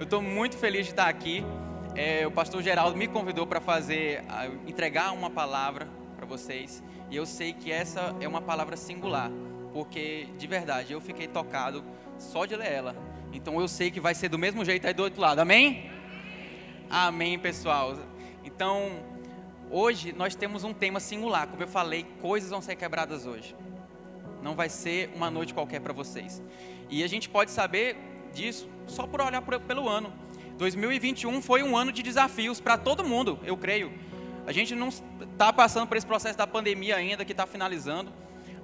Eu estou muito feliz de estar aqui. É, o pastor Geraldo me convidou para fazer, entregar uma palavra para vocês. E eu sei que essa é uma palavra singular, porque de verdade eu fiquei tocado só de ler ela. Então eu sei que vai ser do mesmo jeito aí do outro lado. Amém? Amém, pessoal. Então, hoje nós temos um tema singular. Como eu falei, coisas vão ser quebradas hoje. Não vai ser uma noite qualquer para vocês. E a gente pode saber disso só por olhar pelo ano. 2021 foi um ano de desafios para todo mundo, eu creio. A gente não está passando por esse processo da pandemia ainda, que está finalizando.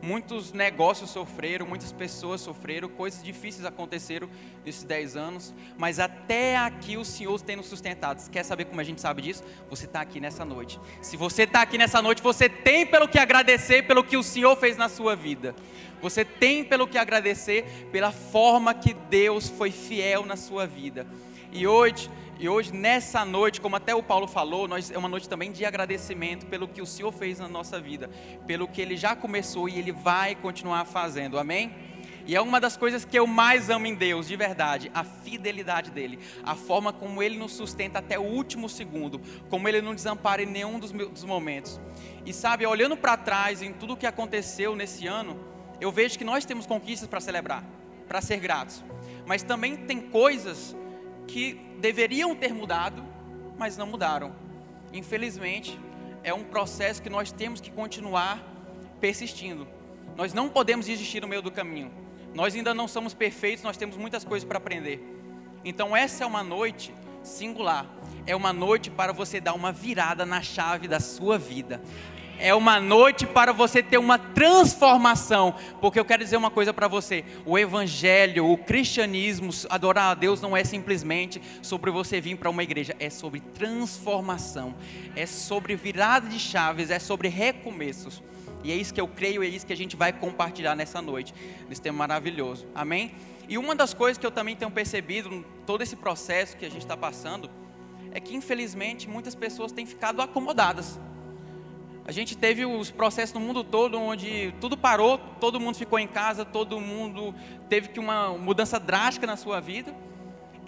Muitos negócios sofreram, muitas pessoas sofreram, coisas difíceis aconteceram nesses 10 anos, mas até aqui o Senhor tem nos sustentado. Quer saber como a gente sabe disso? Você está aqui nessa noite. Se você está aqui nessa noite, você tem pelo que agradecer pelo que o Senhor fez na sua vida. Você tem pelo que agradecer pela forma que Deus foi fiel na sua vida. E hoje, e hoje nessa noite, como até o Paulo falou, nós, é uma noite também de agradecimento pelo que o Senhor fez na nossa vida, pelo que Ele já começou e Ele vai continuar fazendo. Amém? E é uma das coisas que eu mais amo em Deus, de verdade, a fidelidade dele, a forma como ele nos sustenta até o último segundo, como ele não desampara em nenhum dos, dos momentos. E sabe, olhando para trás em tudo o que aconteceu nesse ano, eu vejo que nós temos conquistas para celebrar, para ser gratos. Mas também tem coisas que deveriam ter mudado, mas não mudaram. Infelizmente, é um processo que nós temos que continuar persistindo. Nós não podemos desistir no meio do caminho. Nós ainda não somos perfeitos, nós temos muitas coisas para aprender. Então, essa é uma noite singular. É uma noite para você dar uma virada na chave da sua vida é uma noite para você ter uma transformação, porque eu quero dizer uma coisa para você: o evangelho, o cristianismo, adorar a Deus não é simplesmente sobre você vir para uma igreja, é sobre transformação, é sobre virada de chaves, é sobre recomeços. E é isso que eu creio, é isso que a gente vai compartilhar nessa noite, nesse tema maravilhoso. Amém? E uma das coisas que eu também tenho percebido em todo esse processo que a gente está passando é que infelizmente muitas pessoas têm ficado acomodadas a gente teve os processos no mundo todo onde tudo parou, todo mundo ficou em casa, todo mundo teve que uma mudança drástica na sua vida.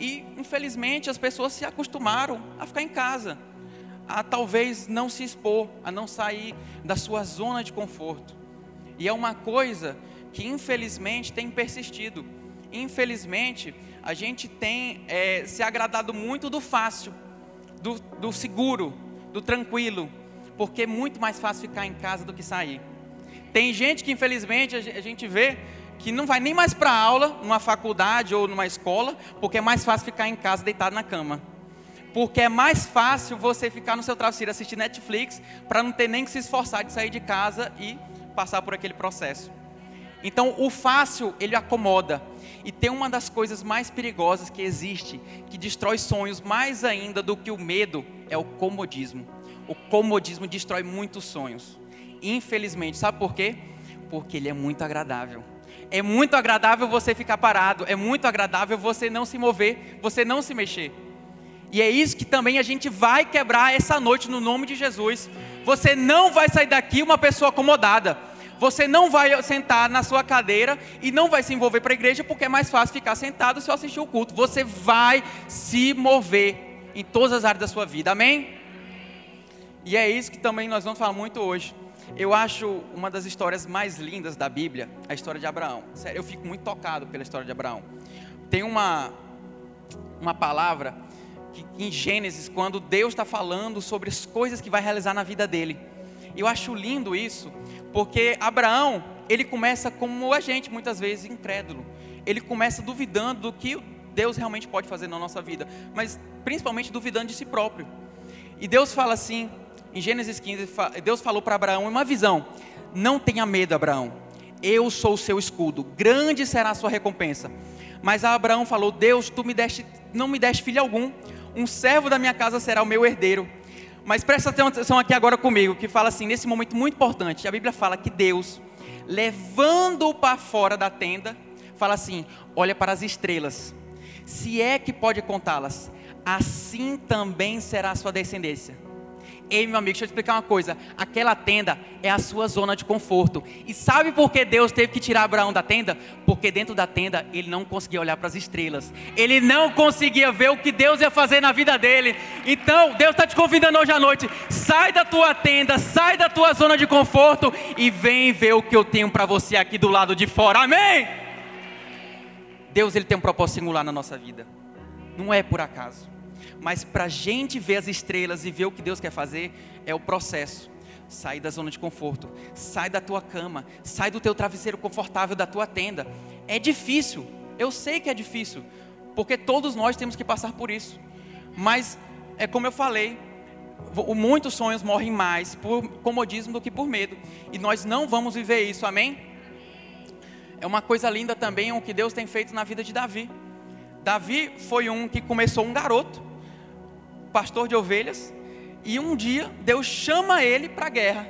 E infelizmente as pessoas se acostumaram a ficar em casa, a talvez não se expor, a não sair da sua zona de conforto. E é uma coisa que infelizmente tem persistido. Infelizmente a gente tem é, se agradado muito do fácil, do, do seguro, do tranquilo porque é muito mais fácil ficar em casa do que sair. Tem gente que infelizmente a gente vê que não vai nem mais para aula, numa faculdade ou numa escola, porque é mais fácil ficar em casa deitado na cama. Porque é mais fácil você ficar no seu travesseiro assistir Netflix para não ter nem que se esforçar de sair de casa e passar por aquele processo. Então, o fácil, ele acomoda. E tem uma das coisas mais perigosas que existe, que destrói sonhos mais ainda do que o medo, é o comodismo o comodismo destrói muitos sonhos. Infelizmente, sabe por quê? Porque ele é muito agradável. É muito agradável você ficar parado, é muito agradável você não se mover, você não se mexer. E é isso que também a gente vai quebrar essa noite no nome de Jesus. Você não vai sair daqui uma pessoa acomodada. Você não vai sentar na sua cadeira e não vai se envolver para a igreja porque é mais fácil ficar sentado se eu assistir o culto. Você vai se mover em todas as áreas da sua vida. Amém? E é isso que também nós vamos falar muito hoje. Eu acho uma das histórias mais lindas da Bíblia, a história de Abraão. Sério, eu fico muito tocado pela história de Abraão. Tem uma, uma palavra que, em Gênesis, quando Deus está falando sobre as coisas que vai realizar na vida dele. Eu acho lindo isso, porque Abraão, ele começa como a gente, muitas vezes incrédulo. Ele começa duvidando do que Deus realmente pode fazer na nossa vida, mas principalmente duvidando de si próprio. E Deus fala assim: em Gênesis 15, Deus falou para Abraão uma visão: Não tenha medo, Abraão. Eu sou o seu escudo. Grande será a sua recompensa. Mas Abraão falou: Deus, tu me deste, não me deste filho algum. Um servo da minha casa será o meu herdeiro. Mas presta atenção aqui agora comigo, que fala assim, nesse momento muito importante. A Bíblia fala que Deus, levando-o para fora da tenda, fala assim: olha para as estrelas. Se é que pode contá-las, assim também será a sua descendência Ei, meu amigo, deixa eu te explicar uma coisa. Aquela tenda é a sua zona de conforto. E sabe por que Deus teve que tirar Abraão da tenda? Porque dentro da tenda ele não conseguia olhar para as estrelas. Ele não conseguia ver o que Deus ia fazer na vida dele. Então, Deus está te convidando hoje à noite. Sai da tua tenda, sai da tua zona de conforto e vem ver o que eu tenho para você aqui do lado de fora. Amém? Deus ele tem um propósito singular na nossa vida. Não é por acaso. Mas para a gente ver as estrelas e ver o que Deus quer fazer, é o processo. Sai da zona de conforto, sai da tua cama, sai do teu travesseiro confortável da tua tenda. É difícil, eu sei que é difícil, porque todos nós temos que passar por isso. Mas é como eu falei, muitos sonhos morrem mais por comodismo do que por medo. E nós não vamos viver isso, amém? É uma coisa linda também o que Deus tem feito na vida de Davi. Davi foi um que começou um garoto, pastor de ovelhas, e um dia Deus chama ele para a guerra.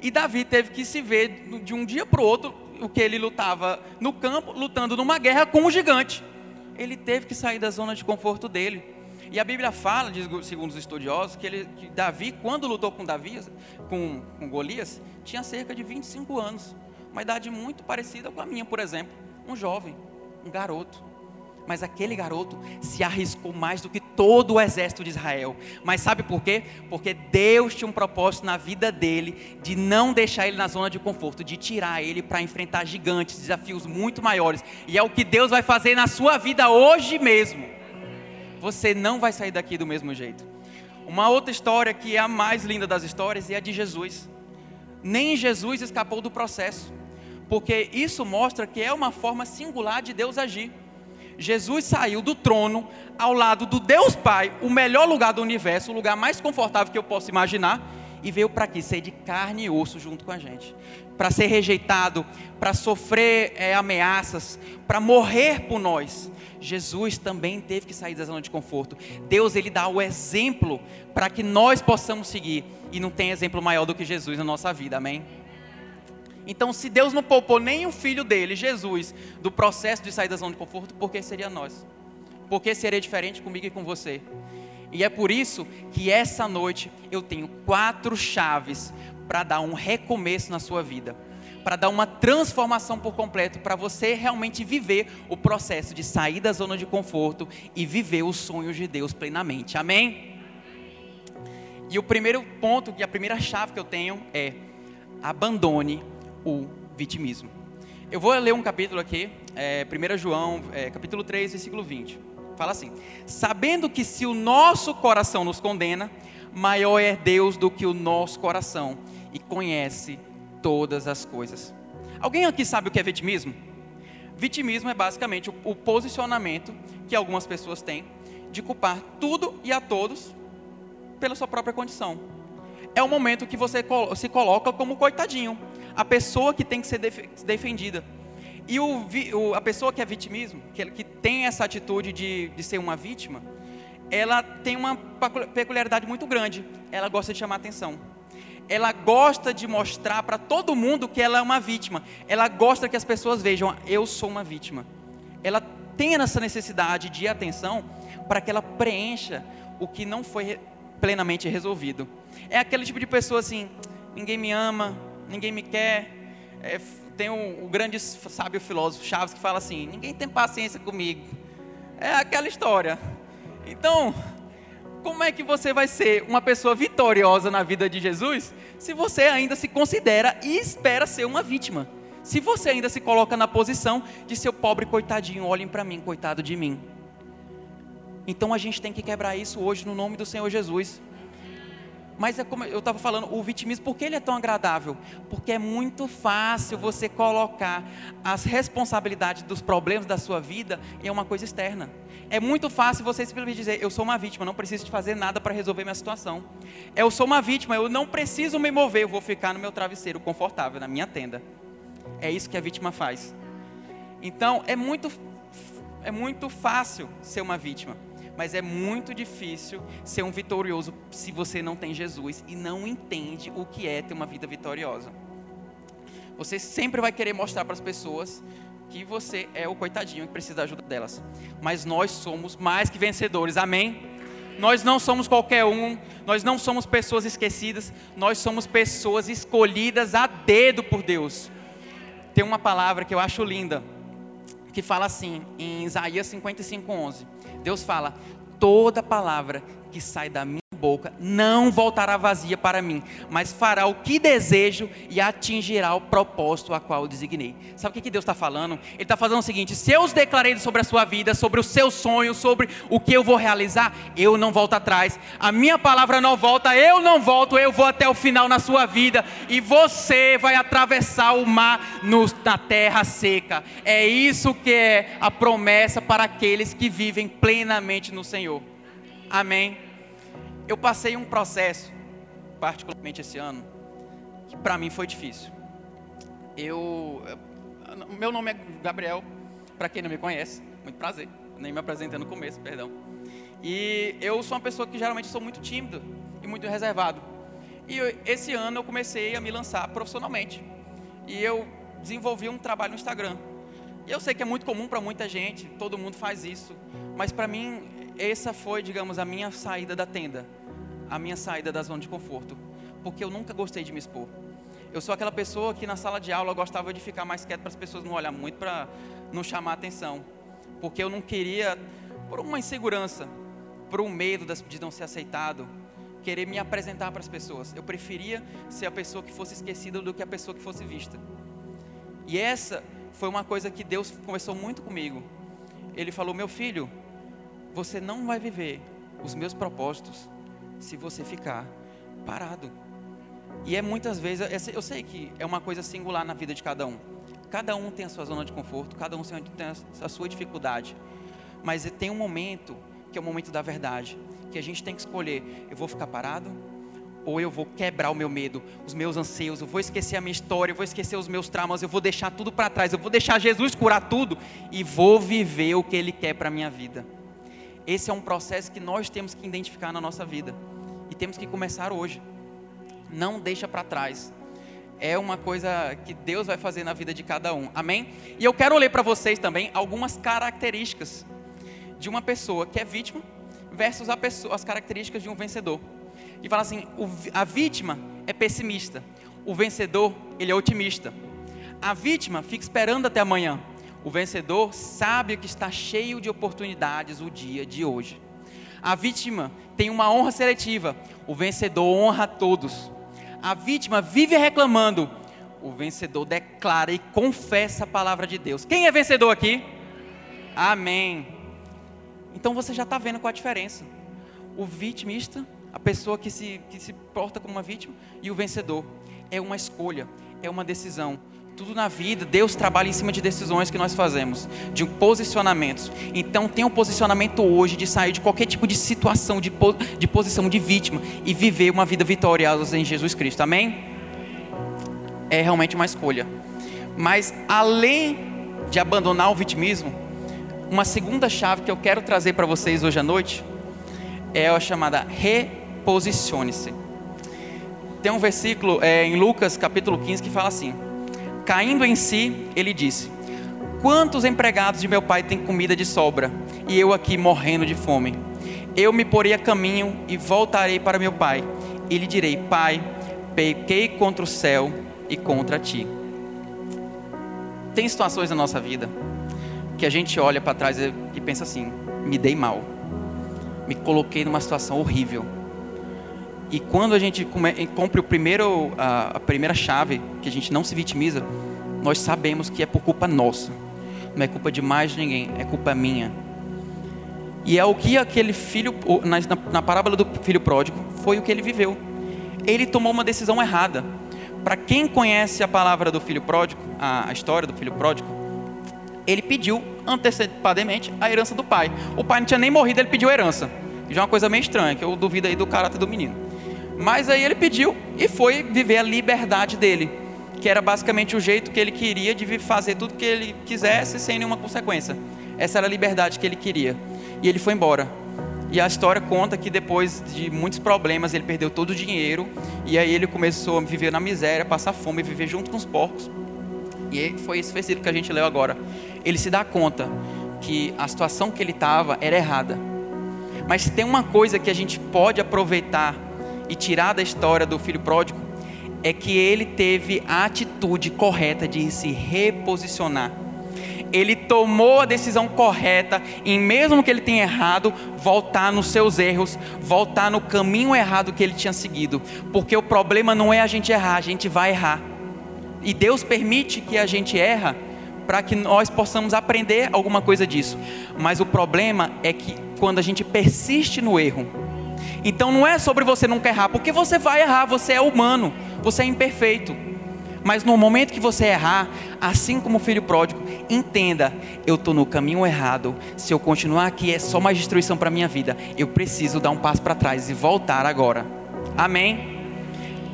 E Davi teve que se ver de um dia para o outro, o que ele lutava no campo, lutando numa guerra com um gigante. Ele teve que sair da zona de conforto dele. E a Bíblia fala, segundo os estudiosos, que, ele, que Davi, quando lutou com Davi, com, com Golias, tinha cerca de 25 anos. Uma idade muito parecida com a minha, por exemplo. Um jovem, um garoto. Mas aquele garoto se arriscou mais do que todo o exército de Israel. Mas sabe por quê? Porque Deus tinha um propósito na vida dele de não deixar ele na zona de conforto, de tirar ele para enfrentar gigantes, desafios muito maiores. E é o que Deus vai fazer na sua vida hoje mesmo. Você não vai sair daqui do mesmo jeito. Uma outra história que é a mais linda das histórias é a de Jesus. Nem Jesus escapou do processo, porque isso mostra que é uma forma singular de Deus agir. Jesus saiu do trono ao lado do Deus Pai, o melhor lugar do universo, o lugar mais confortável que eu posso imaginar, e veio para aqui ser de carne e osso junto com a gente, para ser rejeitado, para sofrer é, ameaças, para morrer por nós. Jesus também teve que sair da zona de conforto. Deus ele dá o exemplo para que nós possamos seguir, e não tem exemplo maior do que Jesus na nossa vida. Amém. Então, se Deus não poupou nem o filho dele, Jesus, do processo de sair da zona de conforto, por que seria nós? Por que seria diferente comigo e com você? E é por isso que essa noite eu tenho quatro chaves para dar um recomeço na sua vida, para dar uma transformação por completo, para você realmente viver o processo de sair da zona de conforto e viver os sonhos de Deus plenamente. Amém? E o primeiro ponto, e a primeira chave que eu tenho é abandone o vitimismo. Eu vou ler um capítulo aqui, é, 1 João, é, capítulo 3, versículo 20. Fala assim: Sabendo que se o nosso coração nos condena, maior é Deus do que o nosso coração e conhece todas as coisas. Alguém aqui sabe o que é vitimismo? Vitimismo é basicamente o, o posicionamento que algumas pessoas têm de culpar tudo e a todos pela sua própria condição. É o momento que você se coloca como coitadinho a pessoa que tem que ser defendida. E o, o, a pessoa que é vitimismo, que, que tem essa atitude de, de ser uma vítima, ela tem uma peculiaridade muito grande. Ela gosta de chamar atenção. Ela gosta de mostrar para todo mundo que ela é uma vítima. Ela gosta que as pessoas vejam, eu sou uma vítima. Ela tem essa necessidade de atenção para que ela preencha o que não foi plenamente resolvido. É aquele tipo de pessoa assim, ninguém me ama, ninguém me quer. É, tem o, o grande sábio filósofo Chaves que fala assim: ninguém tem paciência comigo. É aquela história. Então, como é que você vai ser uma pessoa vitoriosa na vida de Jesus se você ainda se considera e espera ser uma vítima? Se você ainda se coloca na posição de seu pobre coitadinho, olhem para mim, coitado de mim. Então a gente tem que quebrar isso hoje no nome do Senhor Jesus. Mas é como eu estava falando, o vitimismo, por que ele é tão agradável? Porque é muito fácil você colocar as responsabilidades dos problemas da sua vida em uma coisa externa. É muito fácil você simplesmente dizer, eu sou uma vítima, não preciso de fazer nada para resolver minha situação. Eu sou uma vítima, eu não preciso me mover, eu vou ficar no meu travesseiro confortável, na minha tenda. É isso que a vítima faz. Então, é muito, é muito fácil ser uma vítima mas é muito difícil ser um vitorioso se você não tem Jesus e não entende o que é ter uma vida vitoriosa. Você sempre vai querer mostrar para as pessoas que você é o coitadinho que precisa da ajuda delas. Mas nós somos mais que vencedores, amém? Nós não somos qualquer um, nós não somos pessoas esquecidas, nós somos pessoas escolhidas a dedo por Deus. Tem uma palavra que eu acho linda, que fala assim, em Isaías 55:11. Deus fala: "Toda palavra que sai da minha boca não voltará vazia para mim, mas fará o que desejo e atingirá o propósito a qual eu designei. Sabe o que Deus está falando? Ele está fazendo o seguinte: se eu os declarei sobre a sua vida, sobre os seus sonhos, sobre o que eu vou realizar, eu não volto atrás. A minha palavra não volta, eu não volto, eu vou até o final na sua vida e você vai atravessar o mar no, na terra seca. É isso que é a promessa para aqueles que vivem plenamente no Senhor. Amém eu passei um processo, particularmente esse ano, que para mim foi difícil. Eu, meu nome é Gabriel, para quem não me conhece, muito prazer, nem me apresentei no começo, perdão. E eu sou uma pessoa que geralmente sou muito tímido e muito reservado. E eu, esse ano eu comecei a me lançar profissionalmente. E eu desenvolvi um trabalho no Instagram. E eu sei que é muito comum para muita gente, todo mundo faz isso. Mas para mim essa foi, digamos, a minha saída da tenda, a minha saída da zona de conforto, porque eu nunca gostei de me expor. Eu sou aquela pessoa que na sala de aula gostava de ficar mais quieto para as pessoas não olhar muito, para não chamar atenção, porque eu não queria, por uma insegurança, por um medo de não ser aceitado, querer me apresentar para as pessoas. Eu preferia ser a pessoa que fosse esquecida do que a pessoa que fosse vista. E essa foi uma coisa que Deus conversou muito comigo. Ele falou: Meu filho, você não vai viver os meus propósitos se você ficar parado. E é muitas vezes, eu sei que é uma coisa singular na vida de cada um. Cada um tem a sua zona de conforto, cada um tem a sua dificuldade. Mas tem um momento, que é o momento da verdade, que a gente tem que escolher: eu vou ficar parado ou eu vou quebrar o meu medo, os meus anseios, eu vou esquecer a minha história, eu vou esquecer os meus traumas, eu vou deixar tudo para trás, eu vou deixar Jesus curar tudo e vou viver o que Ele quer para a minha vida. Esse é um processo que nós temos que identificar na nossa vida e temos que começar hoje. Não deixa para trás. É uma coisa que Deus vai fazer na vida de cada um. Amém? E eu quero ler para vocês também algumas características de uma pessoa que é vítima versus pessoa, as características de um vencedor. E fala assim: a vítima é pessimista, o vencedor ele é otimista. A vítima fica esperando até amanhã. O vencedor sabe que está cheio de oportunidades o dia de hoje. A vítima tem uma honra seletiva. O vencedor honra a todos. A vítima vive reclamando. O vencedor declara e confessa a palavra de Deus. Quem é vencedor aqui? Amém. Então você já está vendo qual a diferença. O vitimista, a pessoa que se, que se porta como uma vítima, e o vencedor. É uma escolha, é uma decisão. Tudo na vida, Deus trabalha em cima de decisões que nós fazemos, de posicionamentos. Então, tem um posicionamento hoje de sair de qualquer tipo de situação, de, de posição de vítima e viver uma vida vitoriosa em Jesus Cristo. Amém? É realmente uma escolha. Mas, além de abandonar o vitimismo, uma segunda chave que eu quero trazer para vocês hoje à noite é a chamada reposicione-se. Tem um versículo é, em Lucas capítulo 15 que fala assim Caindo em si, ele disse: Quantos empregados de meu pai têm comida de sobra e eu aqui morrendo de fome? Eu me porei a caminho e voltarei para meu pai e lhe direi: Pai, pequei contra o céu e contra ti. Tem situações na nossa vida que a gente olha para trás e pensa assim: me dei mal, me coloquei numa situação horrível e quando a gente compra o primeiro, a, primeira chave, que a gente não se vitimiza, nós sabemos que é por culpa nossa. Não é culpa de mais ninguém, é culpa minha. E é o que aquele filho, na, na parábola do filho pródigo, foi o que ele viveu. Ele tomou uma decisão errada. Para quem conhece a palavra do filho pródigo, a, a história do filho pródigo, ele pediu antecipadamente a herança do pai. O pai não tinha nem morrido, ele pediu a herança. Já é uma coisa meio estranha, que eu duvido aí do caráter do menino. Mas aí ele pediu e foi viver a liberdade dele, que era basicamente o jeito que ele queria de fazer tudo que ele quisesse sem nenhuma consequência. Essa era a liberdade que ele queria. E ele foi embora. E a história conta que depois de muitos problemas ele perdeu todo o dinheiro e aí ele começou a viver na miséria, passar fome, viver junto com os porcos. E foi esse versículo que a gente leu agora. Ele se dá conta que a situação que ele estava era errada Mas tem uma coisa que a gente pode aproveitar e tirar da história do filho pródigo, é que ele teve a atitude correta de se reposicionar. Ele tomou a decisão correta em mesmo que ele tenha errado, voltar nos seus erros, voltar no caminho errado que ele tinha seguido, porque o problema não é a gente errar, a gente vai errar. E Deus permite que a gente erra para que nós possamos aprender alguma coisa disso. Mas o problema é que quando a gente persiste no erro, então não é sobre você nunca errar, porque você vai errar, você é humano, você é imperfeito. Mas no momento que você errar, assim como o filho pródigo, entenda: eu estou no caminho errado. Se eu continuar aqui, é só mais destruição para minha vida. Eu preciso dar um passo para trás e voltar agora. Amém?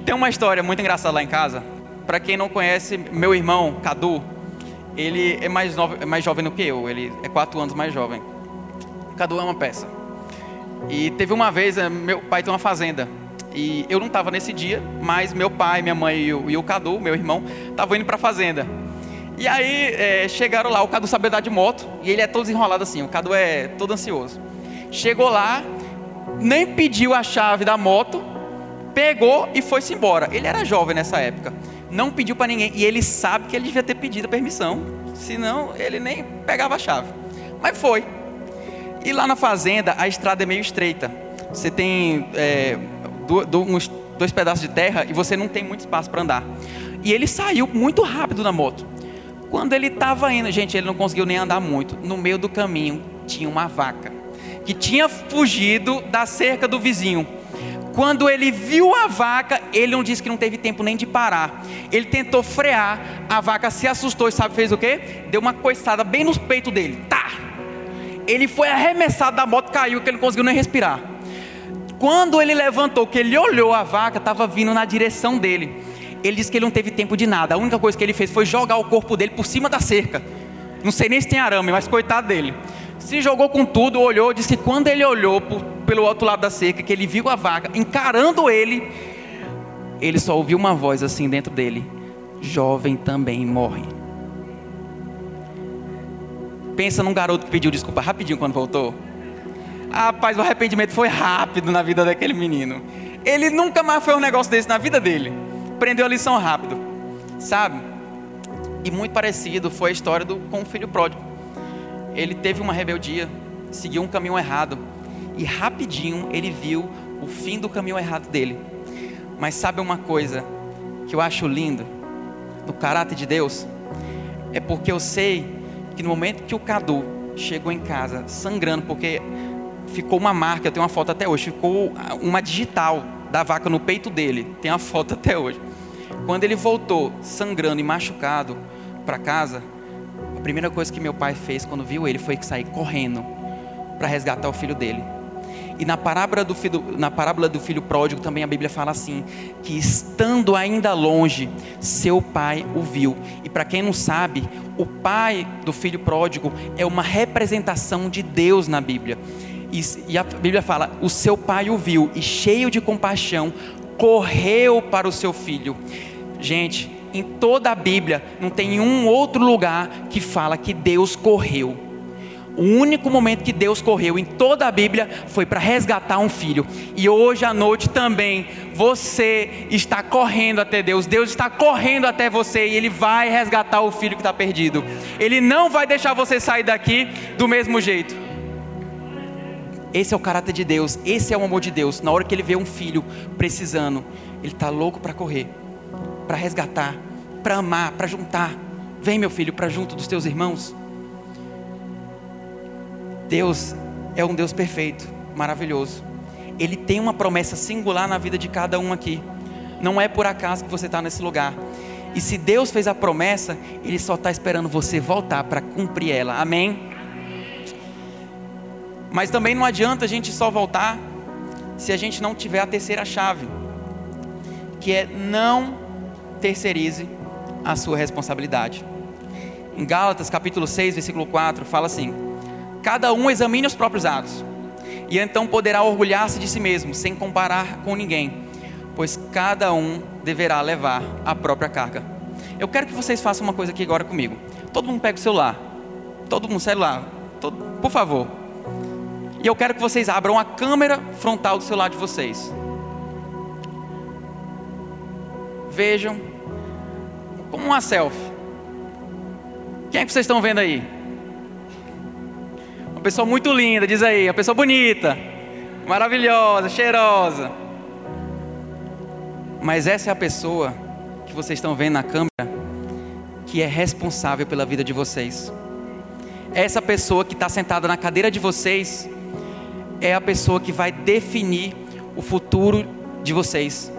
Tem uma história muito engraçada lá em casa. Para quem não conhece, meu irmão, Cadu, ele é mais, novo, é mais jovem do que eu. Ele é quatro anos mais jovem. Cadu é uma peça. E teve uma vez, eh, meu pai tem uma fazenda. E eu não estava nesse dia, mas meu pai, minha mãe e o, e o Cadu, meu irmão, estavam indo para a fazenda. E aí é, chegaram lá, o Cadu sabia andar de moto, e ele é todo desenrolado assim, o Cadu é todo ansioso. Chegou lá, nem pediu a chave da moto, pegou e foi-se embora. Ele era jovem nessa época, não pediu para ninguém, e ele sabe que ele devia ter pedido permissão, senão ele nem pegava a chave. Mas foi. E lá na fazenda, a estrada é meio estreita. Você tem é, do, do, uns dois pedaços de terra e você não tem muito espaço para andar. E ele saiu muito rápido na moto. Quando ele estava indo, gente, ele não conseguiu nem andar muito. No meio do caminho tinha uma vaca que tinha fugido da cerca do vizinho. Quando ele viu a vaca, ele não disse que não teve tempo nem de parar. Ele tentou frear, a vaca se assustou e sabe fez o quê? Deu uma coiçada bem nos peitos dele. Tá! Ele foi arremessado da moto, caiu, que ele não conseguiu nem respirar. Quando ele levantou, que ele olhou a vaca, estava vindo na direção dele. Ele disse que ele não teve tempo de nada. A única coisa que ele fez foi jogar o corpo dele por cima da cerca. Não sei nem se tem arame, mas coitado dele. Se jogou com tudo, olhou, disse que quando ele olhou por, pelo outro lado da cerca, que ele viu a vaca encarando ele, ele só ouviu uma voz assim dentro dele: Jovem também morre. Pensa num garoto que pediu desculpa rapidinho quando voltou. Rapaz, o arrependimento foi rápido na vida daquele menino. Ele nunca mais foi um negócio desse na vida dele. Aprendeu a lição rápido, sabe? E muito parecido foi a história do, com o filho pródigo. Ele teve uma rebeldia, seguiu um caminho errado. E rapidinho ele viu o fim do caminho errado dele. Mas sabe uma coisa que eu acho lindo no caráter de Deus? É porque eu sei que no momento que o Cadu chegou em casa sangrando, porque ficou uma marca, eu tenho uma foto até hoje, ficou uma digital da vaca no peito dele, tem a foto até hoje. Quando ele voltou sangrando e machucado para casa, a primeira coisa que meu pai fez quando viu ele foi sair correndo para resgatar o filho dele. E na parábola, do filho, na parábola do filho pródigo também a Bíblia fala assim: que estando ainda longe, seu pai o viu. E para quem não sabe, o pai do filho pródigo é uma representação de Deus na Bíblia. E, e a Bíblia fala: o seu pai o viu e, cheio de compaixão, correu para o seu filho. Gente, em toda a Bíblia não tem um outro lugar que fala que Deus correu. O único momento que Deus correu em toda a Bíblia foi para resgatar um filho. E hoje à noite também você está correndo até Deus. Deus está correndo até você e Ele vai resgatar o filho que está perdido. Ele não vai deixar você sair daqui do mesmo jeito. Esse é o caráter de Deus, esse é o amor de Deus. Na hora que ele vê um filho precisando, ele está louco para correr, para resgatar, para amar, para juntar. Vem, meu filho, para junto dos teus irmãos. Deus é um Deus perfeito, maravilhoso. Ele tem uma promessa singular na vida de cada um aqui. Não é por acaso que você está nesse lugar. E se Deus fez a promessa, Ele só está esperando você voltar para cumprir ela. Amém? Mas também não adianta a gente só voltar se a gente não tiver a terceira chave, que é não terceirize a sua responsabilidade. Em Gálatas capítulo 6, versículo 4, fala assim: Cada um examine os próprios atos, e então poderá orgulhar-se de si mesmo, sem comparar com ninguém, pois cada um deverá levar a própria carga. Eu quero que vocês façam uma coisa aqui agora comigo. Todo mundo pega o celular. Todo mundo celular. Todo, por favor E eu quero que vocês abram a câmera frontal do celular de vocês. Vejam como uma selfie. Quem é que vocês estão vendo aí? Uma pessoa muito linda, diz aí, uma pessoa bonita, maravilhosa, cheirosa. Mas essa é a pessoa que vocês estão vendo na câmera que é responsável pela vida de vocês. Essa pessoa que está sentada na cadeira de vocês é a pessoa que vai definir o futuro de vocês.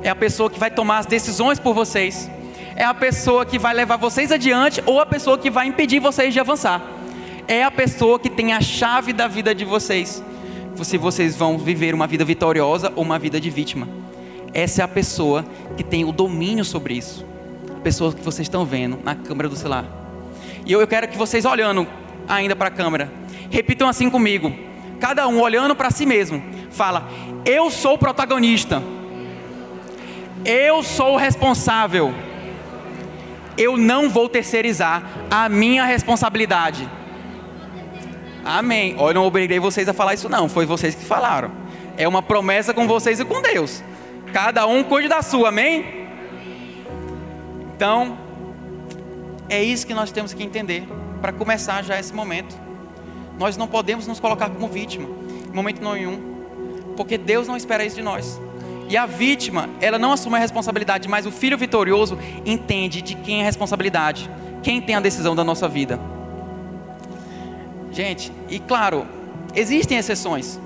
É a pessoa que vai tomar as decisões por vocês. É a pessoa que vai levar vocês adiante ou a pessoa que vai impedir vocês de avançar é a pessoa que tem a chave da vida de vocês. Se vocês vão viver uma vida vitoriosa ou uma vida de vítima. Essa é a pessoa que tem o domínio sobre isso. A pessoa que vocês estão vendo na câmera do celular. E eu, quero que vocês olhando ainda para a câmera, repitam assim comigo. Cada um olhando para si mesmo. Fala: Eu sou o protagonista. Eu sou o responsável. Eu não vou terceirizar a minha responsabilidade. Amém. Olha, não obriguei vocês a falar isso, não. Foi vocês que falaram. É uma promessa com vocês e com Deus. Cada um cuide da sua, amém? Então, é isso que nós temos que entender para começar já esse momento. Nós não podemos nos colocar como vítima, em momento nenhum, porque Deus não espera isso de nós. E a vítima, ela não assume a responsabilidade, mas o filho vitorioso entende de quem é a responsabilidade, quem tem a decisão da nossa vida. Gente, e claro, existem exceções.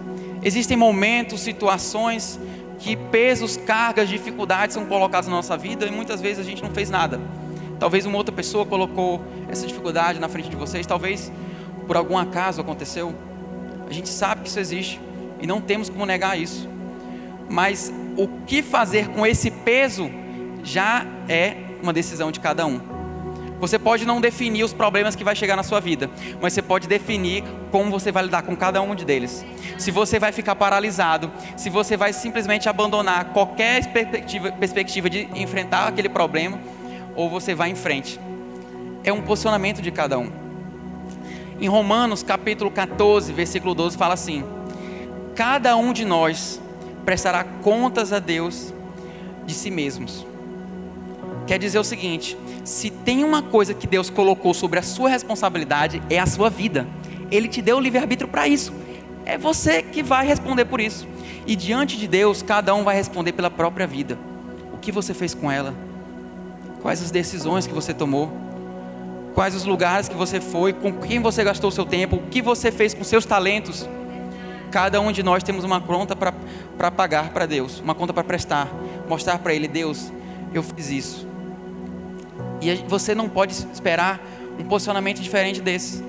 Existem momentos, situações que pesos, cargas, dificuldades são colocados na nossa vida e muitas vezes a gente não fez nada. Talvez uma outra pessoa colocou essa dificuldade na frente de vocês, talvez por algum acaso aconteceu. A gente sabe que isso existe e não temos como negar isso. Mas o que fazer com esse peso já é uma decisão de cada um. Você pode não definir os problemas que vai chegar na sua vida, mas você pode definir como você vai lidar com cada um deles. Se você vai ficar paralisado, se você vai simplesmente abandonar qualquer perspectiva, perspectiva de enfrentar aquele problema, ou você vai em frente. É um posicionamento de cada um. Em Romanos capítulo 14, versículo 12, fala assim: Cada um de nós prestará contas a Deus de si mesmos. Quer dizer o seguinte: se tem uma coisa que Deus colocou sobre a sua responsabilidade, é a sua vida. Ele te deu o livre-arbítrio para isso. É você que vai responder por isso. E diante de Deus, cada um vai responder pela própria vida. O que você fez com ela? Quais as decisões que você tomou? Quais os lugares que você foi? Com quem você gastou seu tempo? O que você fez com seus talentos? Cada um de nós temos uma conta para pagar para Deus, uma conta para prestar, mostrar para Ele: Deus, eu fiz isso e você não pode esperar um posicionamento diferente desse.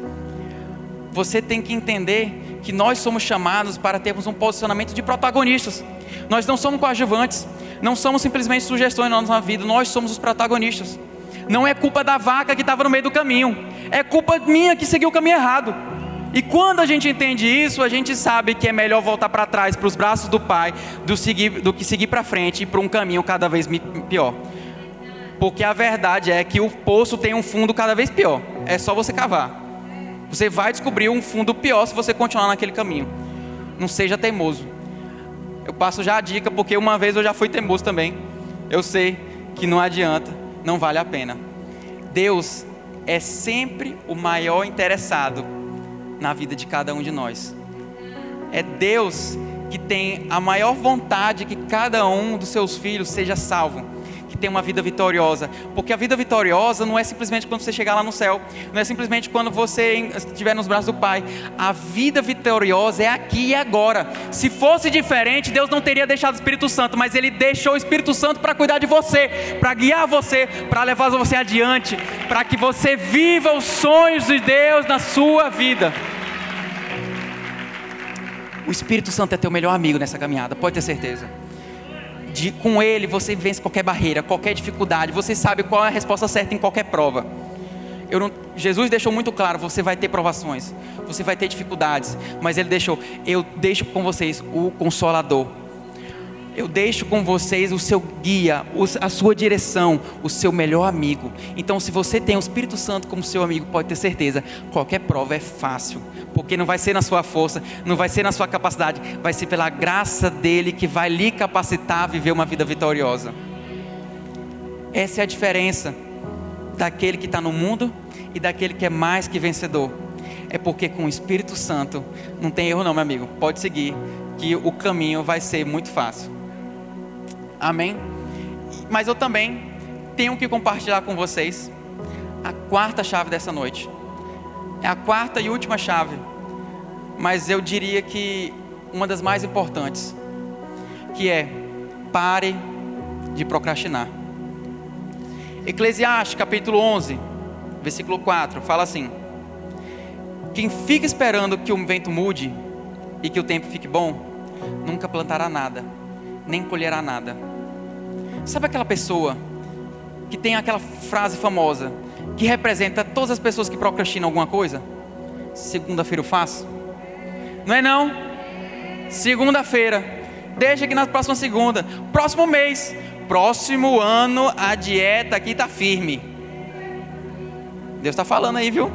Você tem que entender que nós somos chamados para termos um posicionamento de protagonistas. Nós não somos coadjuvantes, não somos simplesmente sugestões na nossa vida, nós somos os protagonistas. Não é culpa da vaca que estava no meio do caminho, é culpa minha que seguiu o caminho errado. E quando a gente entende isso, a gente sabe que é melhor voltar para trás, para os braços do Pai, do, seguir, do que seguir para frente e para um caminho cada vez pior. Porque a verdade é que o poço tem um fundo cada vez pior. É só você cavar. Você vai descobrir um fundo pior se você continuar naquele caminho. Não seja teimoso. Eu passo já a dica porque uma vez eu já fui teimoso também. Eu sei que não adianta, não vale a pena. Deus é sempre o maior interessado na vida de cada um de nós. É Deus que tem a maior vontade que cada um dos seus filhos seja salvo tem uma vida vitoriosa. Porque a vida vitoriosa não é simplesmente quando você chegar lá no céu, não é simplesmente quando você estiver nos braços do Pai. A vida vitoriosa é aqui e agora. Se fosse diferente, Deus não teria deixado o Espírito Santo, mas Ele deixou o Espírito Santo para cuidar de você, para guiar você, para levar você adiante, para que você viva os sonhos de Deus na sua vida. O Espírito Santo é teu melhor amigo nessa caminhada, pode ter certeza de, com Ele você vence qualquer barreira, qualquer dificuldade, você sabe qual é a resposta certa em qualquer prova. Não, Jesus deixou muito claro: você vai ter provações, você vai ter dificuldades, mas Ele deixou, eu deixo com vocês o Consolador. Eu deixo com vocês o seu guia, a sua direção, o seu melhor amigo. Então, se você tem o Espírito Santo como seu amigo, pode ter certeza, qualquer prova é fácil, porque não vai ser na sua força, não vai ser na sua capacidade, vai ser pela graça dele que vai lhe capacitar a viver uma vida vitoriosa. Essa é a diferença daquele que está no mundo e daquele que é mais que vencedor. É porque com o Espírito Santo não tem erro não, meu amigo. Pode seguir, que o caminho vai ser muito fácil. Amém? Mas eu também tenho que compartilhar com vocês a quarta chave dessa noite. É a quarta e última chave, mas eu diria que uma das mais importantes, que é pare de procrastinar. Eclesiastes capítulo 11, versículo 4, fala assim: Quem fica esperando que o vento mude e que o tempo fique bom, nunca plantará nada, nem colherá nada. Sabe aquela pessoa que tem aquela frase famosa que representa todas as pessoas que procrastinam alguma coisa? Segunda-feira eu faço? Não é não? Segunda-feira. Deixa que na próxima segunda. Próximo mês. Próximo ano a dieta aqui está firme. Deus está falando aí, viu?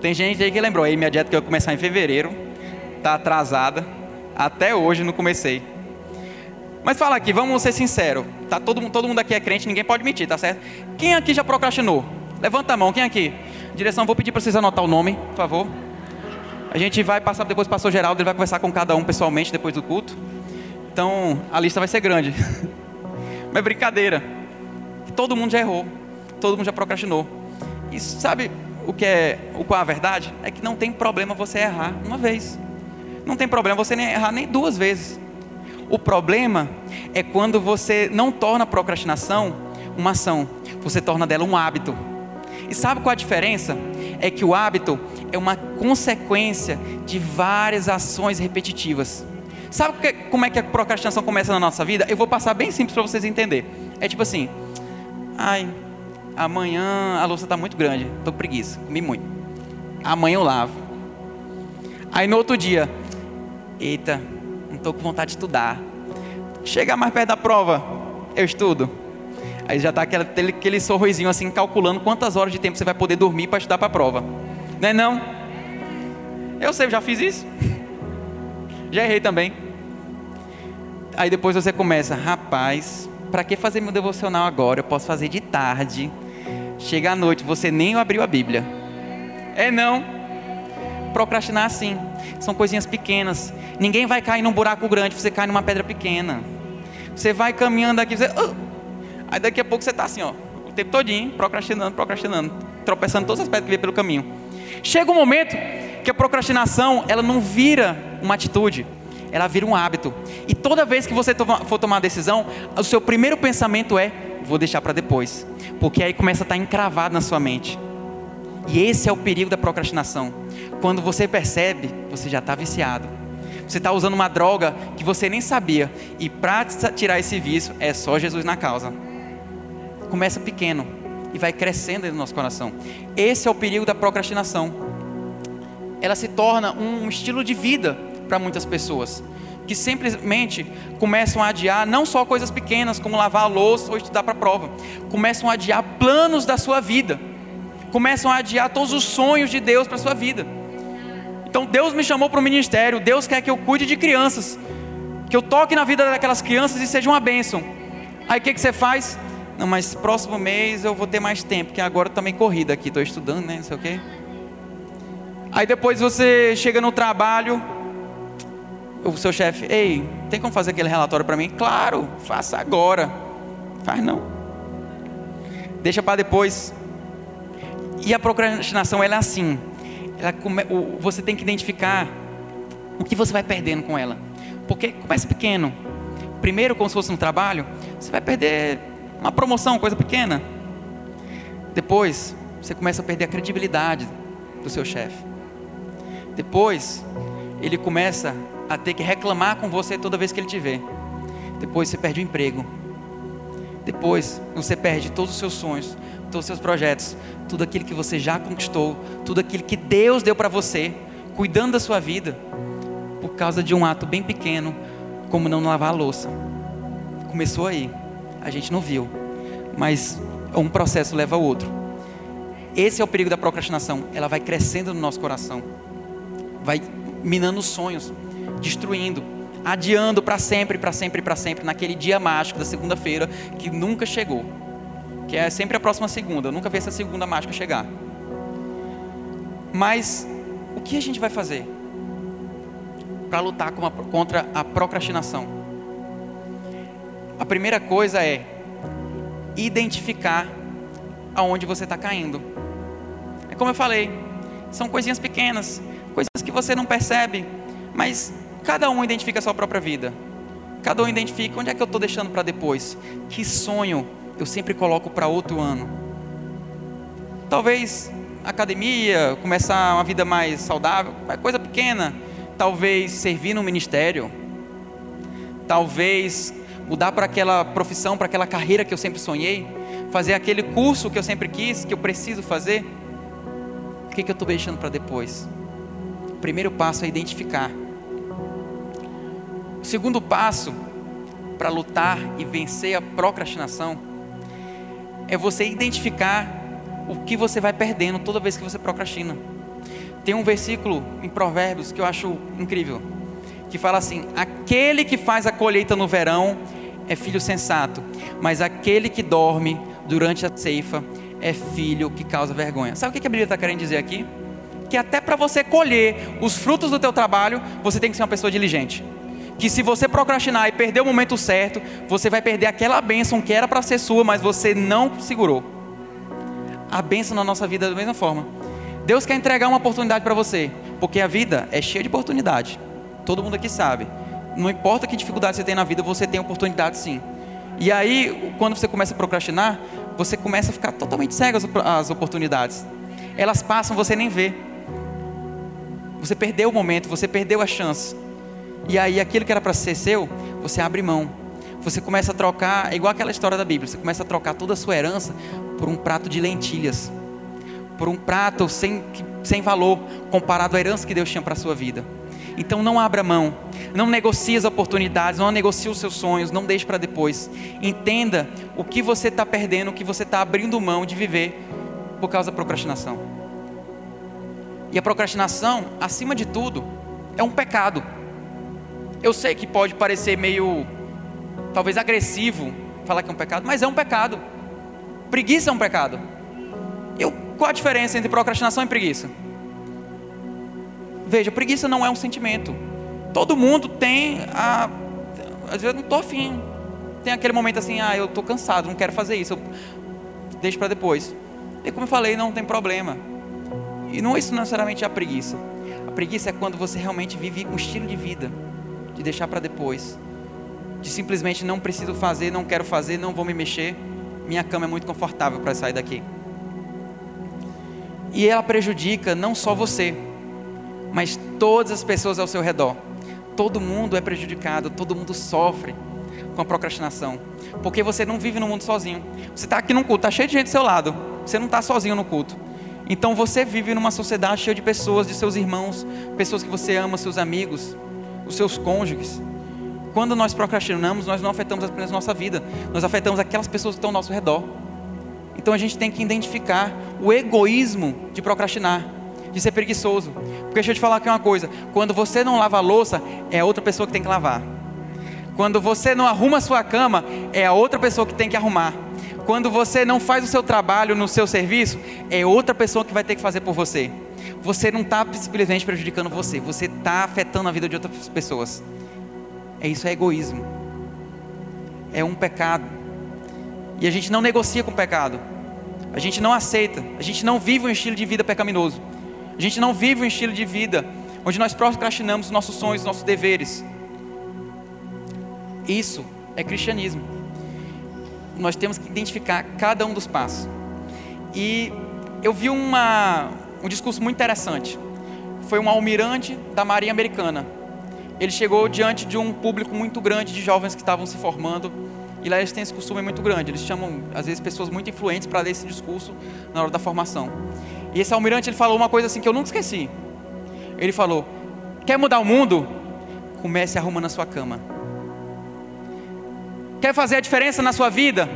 Tem gente aí que lembrou, aí minha dieta que eu ia começar em fevereiro, está atrasada, até hoje não comecei. Mas fala aqui, vamos ser sinceros, tá todo, todo mundo aqui é crente, ninguém pode mentir, tá certo? Quem aqui já procrastinou? Levanta a mão, quem aqui? Direção, vou pedir para vocês anotar o nome, por favor. A gente vai passar depois para o Geraldo, ele vai conversar com cada um pessoalmente depois do culto. Então, a lista vai ser grande. Mas brincadeira. Todo mundo já errou, todo mundo já procrastinou. E sabe o que é o qual é a verdade? É que não tem problema você errar uma vez. Não tem problema você nem errar nem duas vezes. O problema é quando você não torna a procrastinação uma ação, você torna dela um hábito. E sabe qual a diferença? É que o hábito é uma consequência de várias ações repetitivas. Sabe que, como é que a procrastinação começa na nossa vida? Eu vou passar bem simples para vocês entenderem. É tipo assim: ai, amanhã a louça está muito grande, estou com preguiça, comi muito. Amanhã eu lavo. Aí no outro dia, eita, estou com vontade de estudar. Chega mais perto da prova, eu estudo. Aí já está aquele, aquele sorrisinho assim, calculando quantas horas de tempo você vai poder dormir para estudar para a prova. Não é não? Eu sei, já fiz isso. Já errei também. Aí depois você começa, rapaz, para que fazer meu devocional agora? Eu posso fazer de tarde. Chega à noite, você nem abriu a Bíblia. É não. Procrastinar assim. São coisinhas pequenas. Ninguém vai cair num buraco grande, você cai numa pedra pequena. Você vai caminhando aqui, você. Uh! Aí daqui a pouco você está assim, ó, o tempo todinho, procrastinando, procrastinando, tropeçando todas as pedras que vê pelo caminho. Chega um momento que a procrastinação, ela não vira uma atitude, ela vira um hábito. E toda vez que você for tomar uma decisão, o seu primeiro pensamento é: vou deixar para depois. Porque aí começa a estar tá encravado na sua mente. E esse é o perigo da procrastinação. Quando você percebe, você já está viciado. Você está usando uma droga que você nem sabia. E para tirar esse vício, é só Jesus na causa. Começa pequeno e vai crescendo do nosso coração. Esse é o perigo da procrastinação. Ela se torna um estilo de vida para muitas pessoas que simplesmente começam a adiar não só coisas pequenas como lavar a louça ou estudar para a prova, começam a adiar planos da sua vida, começam a adiar todos os sonhos de Deus para a sua vida. Então Deus me chamou para o ministério, Deus quer que eu cuide de crianças, que eu toque na vida daquelas crianças e seja uma bênção. Aí o que, que você faz? Não, mas próximo mês eu vou ter mais tempo, porque agora também corrida aqui, estou estudando, né? Não sei o quê. Aí depois você chega no trabalho, o seu chefe, ei, tem como fazer aquele relatório para mim? Claro, faça agora. Faz não. Deixa para depois. E a procrastinação ela é assim ela come, o, você tem que identificar o que você vai perdendo com ela. Porque começa pequeno. Primeiro, como se fosse um trabalho, você vai perder uma promoção, coisa pequena. Depois, você começa a perder a credibilidade do seu chefe. Depois, ele começa a ter que reclamar com você toda vez que ele te vê. Depois, você perde o emprego. Depois, você perde todos os seus sonhos, todos os seus projetos, tudo aquilo que você já conquistou, tudo aquilo que Deus deu para você, cuidando da sua vida, por causa de um ato bem pequeno, como não lavar a louça. Começou aí. A gente não viu. Mas um processo leva ao outro. Esse é o perigo da procrastinação. Ela vai crescendo no nosso coração. Vai minando os sonhos, destruindo, adiando para sempre, para sempre, para sempre, naquele dia mágico da segunda-feira que nunca chegou. Que é sempre a próxima segunda. Eu nunca vi essa segunda mágica chegar. Mas o que a gente vai fazer para lutar contra a procrastinação? A primeira coisa é identificar aonde você está caindo. É como eu falei, são coisinhas pequenas, coisas que você não percebe, mas cada um identifica a sua própria vida. Cada um identifica onde é que eu estou deixando para depois. Que sonho eu sempre coloco para outro ano. Talvez academia, começar uma vida mais saudável, coisa pequena. Talvez servir no ministério. Talvez mudar para aquela profissão, para aquela carreira que eu sempre sonhei. Fazer aquele curso que eu sempre quis, que eu preciso fazer. O que, que eu estou deixando para depois? O primeiro passo é identificar. O segundo passo para lutar e vencer a procrastinação é você identificar o que você vai perdendo toda vez que você procrastina. Tem um versículo em Provérbios que eu acho incrível, que fala assim: Aquele que faz a colheita no verão é filho sensato, mas aquele que dorme durante a ceifa é filho que causa vergonha. Sabe o que a Bíblia está querendo dizer aqui? Que até para você colher os frutos do teu trabalho, você tem que ser uma pessoa diligente. Que se você procrastinar e perder o momento certo, você vai perder aquela bênção que era para ser sua, mas você não segurou a bênção na nossa vida da mesma forma. Deus quer entregar uma oportunidade para você, porque a vida é cheia de oportunidade. Todo mundo aqui sabe. Não importa que dificuldade você tem na vida, você tem oportunidade sim. E aí, quando você começa a procrastinar, você começa a ficar totalmente cego às oportunidades. Elas passam, você nem vê. Você perdeu o momento, você perdeu a chance. E aí, aquilo que era para ser seu, você abre mão. Você começa a trocar, é igual aquela história da Bíblia, você começa a trocar toda a sua herança por um prato de lentilhas, por um prato sem, sem valor comparado à herança que Deus tinha para a sua vida. Então não abra mão, não negocie as oportunidades, não negocie os seus sonhos, não deixe para depois. Entenda o que você está perdendo, o que você está abrindo mão de viver por causa da procrastinação. E a procrastinação, acima de tudo, é um pecado. Eu sei que pode parecer meio, talvez agressivo, falar que é um pecado, mas é um pecado. Preguiça é um pecado. Eu, qual a diferença entre procrastinação e preguiça? Veja, preguiça não é um sentimento. Todo mundo tem a. Às vezes eu não estou afim. Tem aquele momento assim, ah, eu estou cansado, não quero fazer isso. Eu deixo para depois. E como eu falei, não tem problema. E não isso necessariamente é a preguiça. A preguiça é quando você realmente vive um estilo de vida, de deixar para depois, de simplesmente não preciso fazer, não quero fazer, não vou me mexer minha cama é muito confortável para sair daqui. E ela prejudica não só você, mas todas as pessoas ao seu redor. Todo mundo é prejudicado, todo mundo sofre com a procrastinação. Porque você não vive no mundo sozinho. Você está aqui no culto, está cheio de gente do seu lado. Você não está sozinho no culto. Então você vive numa sociedade cheia de pessoas, de seus irmãos, pessoas que você ama, seus amigos, os seus cônjuges quando nós procrastinamos, nós não afetamos apenas nossa vida, nós afetamos aquelas pessoas que estão ao nosso redor. Então a gente tem que identificar o egoísmo de procrastinar, de ser preguiçoso. Porque deixa eu te falar aqui uma coisa: quando você não lava a louça, é outra pessoa que tem que lavar. Quando você não arruma a sua cama, é a outra pessoa que tem que arrumar. Quando você não faz o seu trabalho no seu serviço, é outra pessoa que vai ter que fazer por você. Você não está simplesmente prejudicando você, você está afetando a vida de outras pessoas. É isso é egoísmo. É um pecado. E a gente não negocia com o pecado. A gente não aceita. A gente não vive um estilo de vida pecaminoso. A gente não vive um estilo de vida onde nós procrastinamos nossos sonhos, nossos deveres. Isso é cristianismo. Nós temos que identificar cada um dos passos. E eu vi uma, um discurso muito interessante. Foi um almirante da Marinha Americana ele chegou diante de um público muito grande de jovens que estavam se formando. E lá eles têm esse costume muito grande. Eles chamam, às vezes, pessoas muito influentes para ler esse discurso na hora da formação. E esse almirante ele falou uma coisa assim que eu nunca esqueci. Ele falou: Quer mudar o mundo? Comece arrumando a sua cama. Quer fazer a diferença na sua vida?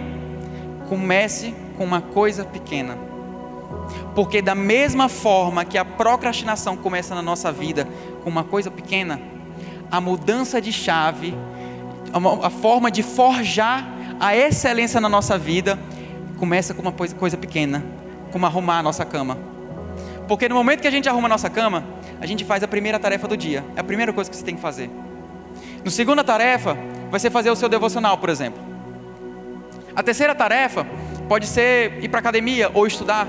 Comece com uma coisa pequena. Porque, da mesma forma que a procrastinação começa na nossa vida com uma coisa pequena, a mudança de chave, a forma de forjar a excelência na nossa vida, começa com uma coisa pequena, como arrumar a nossa cama. Porque no momento que a gente arruma a nossa cama, a gente faz a primeira tarefa do dia. É a primeira coisa que você tem que fazer. No segunda tarefa, vai ser fazer o seu devocional, por exemplo. A terceira tarefa pode ser ir para academia ou estudar.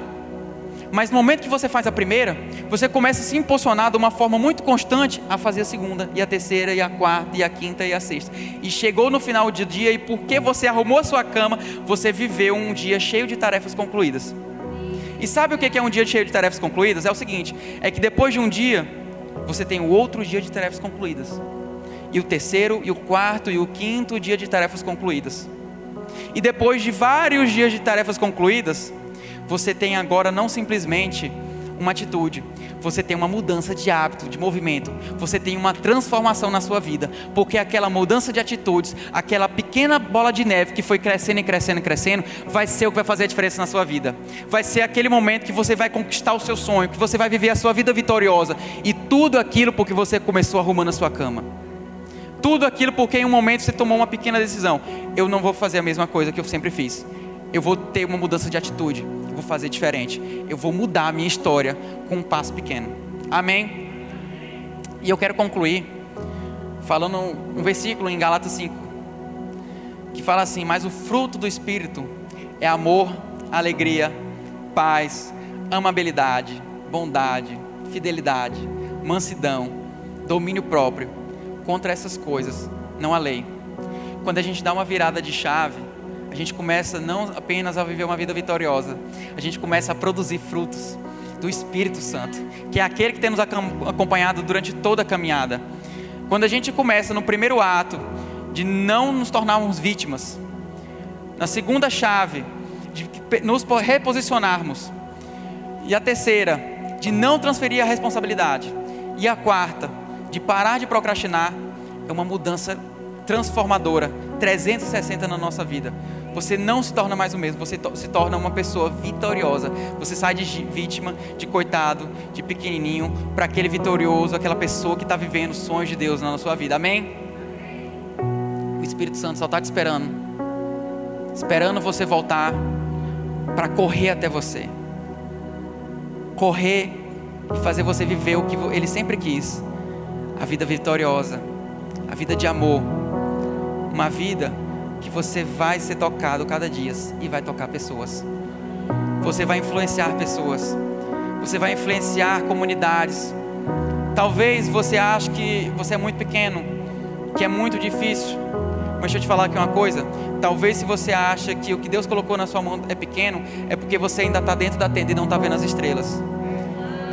Mas no momento que você faz a primeira, você começa a se impulsionar de uma forma muito constante a fazer a segunda, e a terceira, e a quarta, e a quinta, e a sexta. E chegou no final do dia, e porque você arrumou a sua cama, você viveu um dia cheio de tarefas concluídas. E sabe o que é um dia cheio de tarefas concluídas? É o seguinte: é que depois de um dia, você tem o outro dia de tarefas concluídas, e o terceiro, e o quarto, e o quinto dia de tarefas concluídas. E depois de vários dias de tarefas concluídas, você tem agora não simplesmente uma atitude, você tem uma mudança de hábito, de movimento, você tem uma transformação na sua vida, porque aquela mudança de atitudes, aquela pequena bola de neve que foi crescendo e crescendo e crescendo, vai ser o que vai fazer a diferença na sua vida. Vai ser aquele momento que você vai conquistar o seu sonho, que você vai viver a sua vida vitoriosa, e tudo aquilo porque você começou arrumando a sua cama. Tudo aquilo porque em um momento você tomou uma pequena decisão. Eu não vou fazer a mesma coisa que eu sempre fiz. Eu vou ter uma mudança de atitude vou fazer diferente. Eu vou mudar a minha história com um passo pequeno. Amém? E eu quero concluir falando um versículo em Galatas 5, que fala assim: Mas o fruto do Espírito é amor, alegria, paz, amabilidade, bondade, fidelidade, mansidão, domínio próprio. Contra essas coisas não há lei. Quando a gente dá uma virada de chave, a gente começa não apenas a viver uma vida vitoriosa, a gente começa a produzir frutos do Espírito Santo, que é aquele que tem nos acompanhado durante toda a caminhada. Quando a gente começa no primeiro ato de não nos tornarmos vítimas, na segunda chave de nos reposicionarmos, e a terceira de não transferir a responsabilidade, e a quarta de parar de procrastinar, é uma mudança transformadora 360 na nossa vida você não se torna mais o mesmo, você se torna uma pessoa vitoriosa. Você sai de vítima, de coitado, de pequenininho, para aquele vitorioso, aquela pessoa que está vivendo os sonhos de Deus na sua vida. Amém? O Espírito Santo só está te esperando, esperando você voltar para correr até você, correr e fazer você viver o que Ele sempre quis, a vida vitoriosa, a vida de amor, uma vida que você vai ser tocado cada dia e vai tocar pessoas. Você vai influenciar pessoas. Você vai influenciar comunidades. Talvez você ache que você é muito pequeno, que é muito difícil. Mas deixa eu te falar aqui uma coisa. Talvez se você acha que o que Deus colocou na sua mão é pequeno, é porque você ainda está dentro da tenda e não está vendo as estrelas.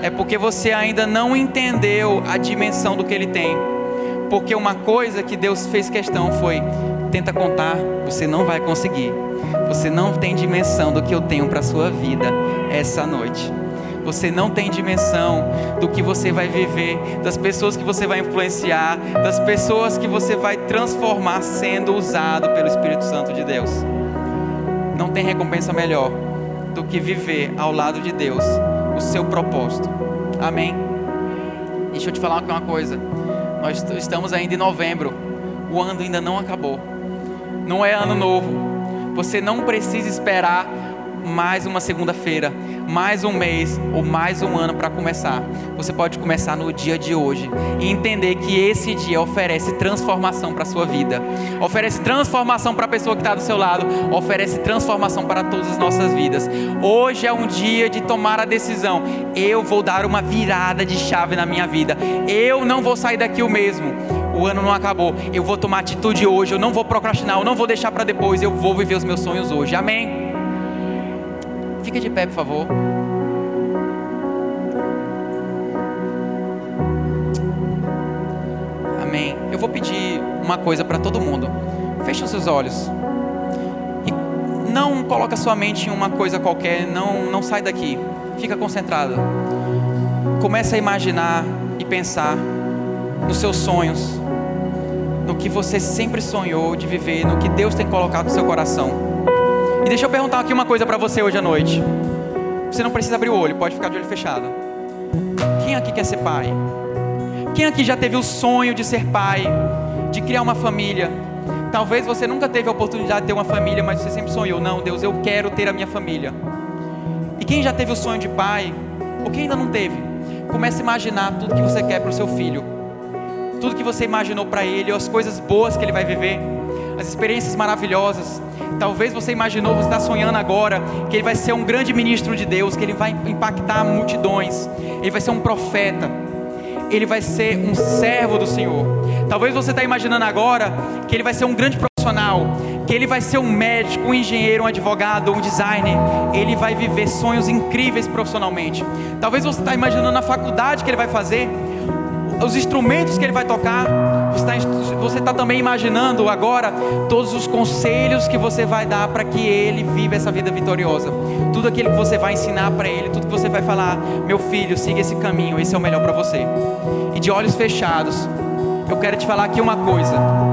É porque você ainda não entendeu a dimensão do que Ele tem. Porque uma coisa que Deus fez questão foi tenta contar, você não vai conseguir. Você não tem dimensão do que eu tenho para a sua vida essa noite. Você não tem dimensão do que você vai viver, das pessoas que você vai influenciar, das pessoas que você vai transformar sendo usado pelo Espírito Santo de Deus. Não tem recompensa melhor do que viver ao lado de Deus o seu propósito. Amém? Deixa eu te falar uma coisa. Nós estamos ainda em novembro. O ano ainda não acabou não é ano novo. Você não precisa esperar mais uma segunda-feira, mais um mês ou mais um ano para começar. Você pode começar no dia de hoje e entender que esse dia oferece transformação para a sua vida, oferece transformação para a pessoa que está do seu lado, oferece transformação para todas as nossas vidas. Hoje é um dia de tomar a decisão. Eu vou dar uma virada de chave na minha vida. Eu não vou sair daqui o mesmo o ano não acabou. Eu vou tomar atitude hoje, eu não vou procrastinar, eu não vou deixar para depois, eu vou viver os meus sonhos hoje. Amém? Fica de pé, por favor. Amém. Eu vou pedir uma coisa para todo mundo. Feche os seus olhos. E não coloca sua mente em uma coisa qualquer, não não sai daqui. Fica concentrado. Comece a imaginar e pensar nos seus sonhos que você sempre sonhou de viver, no que Deus tem colocado no seu coração. E deixa eu perguntar aqui uma coisa para você hoje à noite. Você não precisa abrir o olho, pode ficar de olho fechado. Quem aqui quer ser pai? Quem aqui já teve o sonho de ser pai, de criar uma família? Talvez você nunca teve a oportunidade de ter uma família, mas você sempre sonhou, não, Deus, eu quero ter a minha família. E quem já teve o sonho de pai, ou quem ainda não teve, comece a imaginar tudo que você quer para o seu filho. Tudo que você imaginou para ele, as coisas boas que ele vai viver, as experiências maravilhosas. Talvez você imaginou, você está sonhando agora, que ele vai ser um grande ministro de Deus, que ele vai impactar multidões, ele vai ser um profeta, ele vai ser um servo do Senhor. Talvez você está imaginando agora que ele vai ser um grande profissional, que ele vai ser um médico, um engenheiro, um advogado, um designer. Ele vai viver sonhos incríveis profissionalmente. Talvez você está imaginando a faculdade que ele vai fazer, os instrumentos que ele vai tocar. Você está também imaginando agora todos os conselhos que você vai dar para que ele viva essa vida vitoriosa. Tudo aquilo que você vai ensinar para ele, tudo que você vai falar, meu filho, siga esse caminho, esse é o melhor para você. E de olhos fechados, eu quero te falar aqui uma coisa.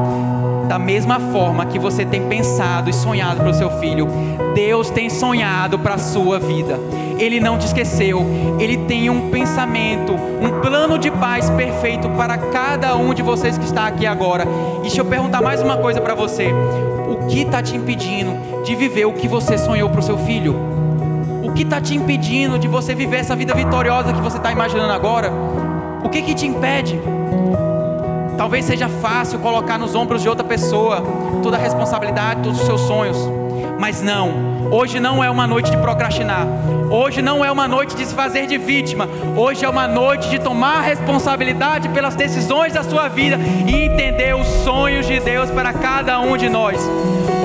Da mesma forma que você tem pensado e sonhado para o seu filho, Deus tem sonhado para a sua vida. Ele não te esqueceu. Ele tem um pensamento, um plano de paz perfeito para cada um de vocês que está aqui agora. E deixa eu perguntar mais uma coisa para você: o que está te impedindo de viver o que você sonhou para o seu filho? O que está te impedindo de você viver essa vida vitoriosa que você está imaginando agora? O que, que te impede? Talvez seja fácil colocar nos ombros de outra pessoa toda a responsabilidade, todos os seus sonhos. Mas não, hoje não é uma noite de procrastinar. Hoje não é uma noite de se fazer de vítima. Hoje é uma noite de tomar responsabilidade pelas decisões da sua vida e entender os sonhos de Deus para cada um de nós.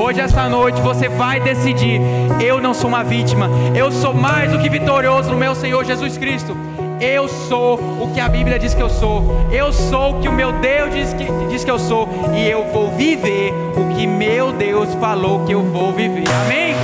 Hoje, essa noite, você vai decidir: eu não sou uma vítima, eu sou mais do que vitorioso no meu Senhor Jesus Cristo. Eu sou o que a Bíblia diz que eu sou. Eu sou o que o meu Deus diz que, diz que eu sou. E eu vou viver o que meu Deus falou que eu vou viver. Amém?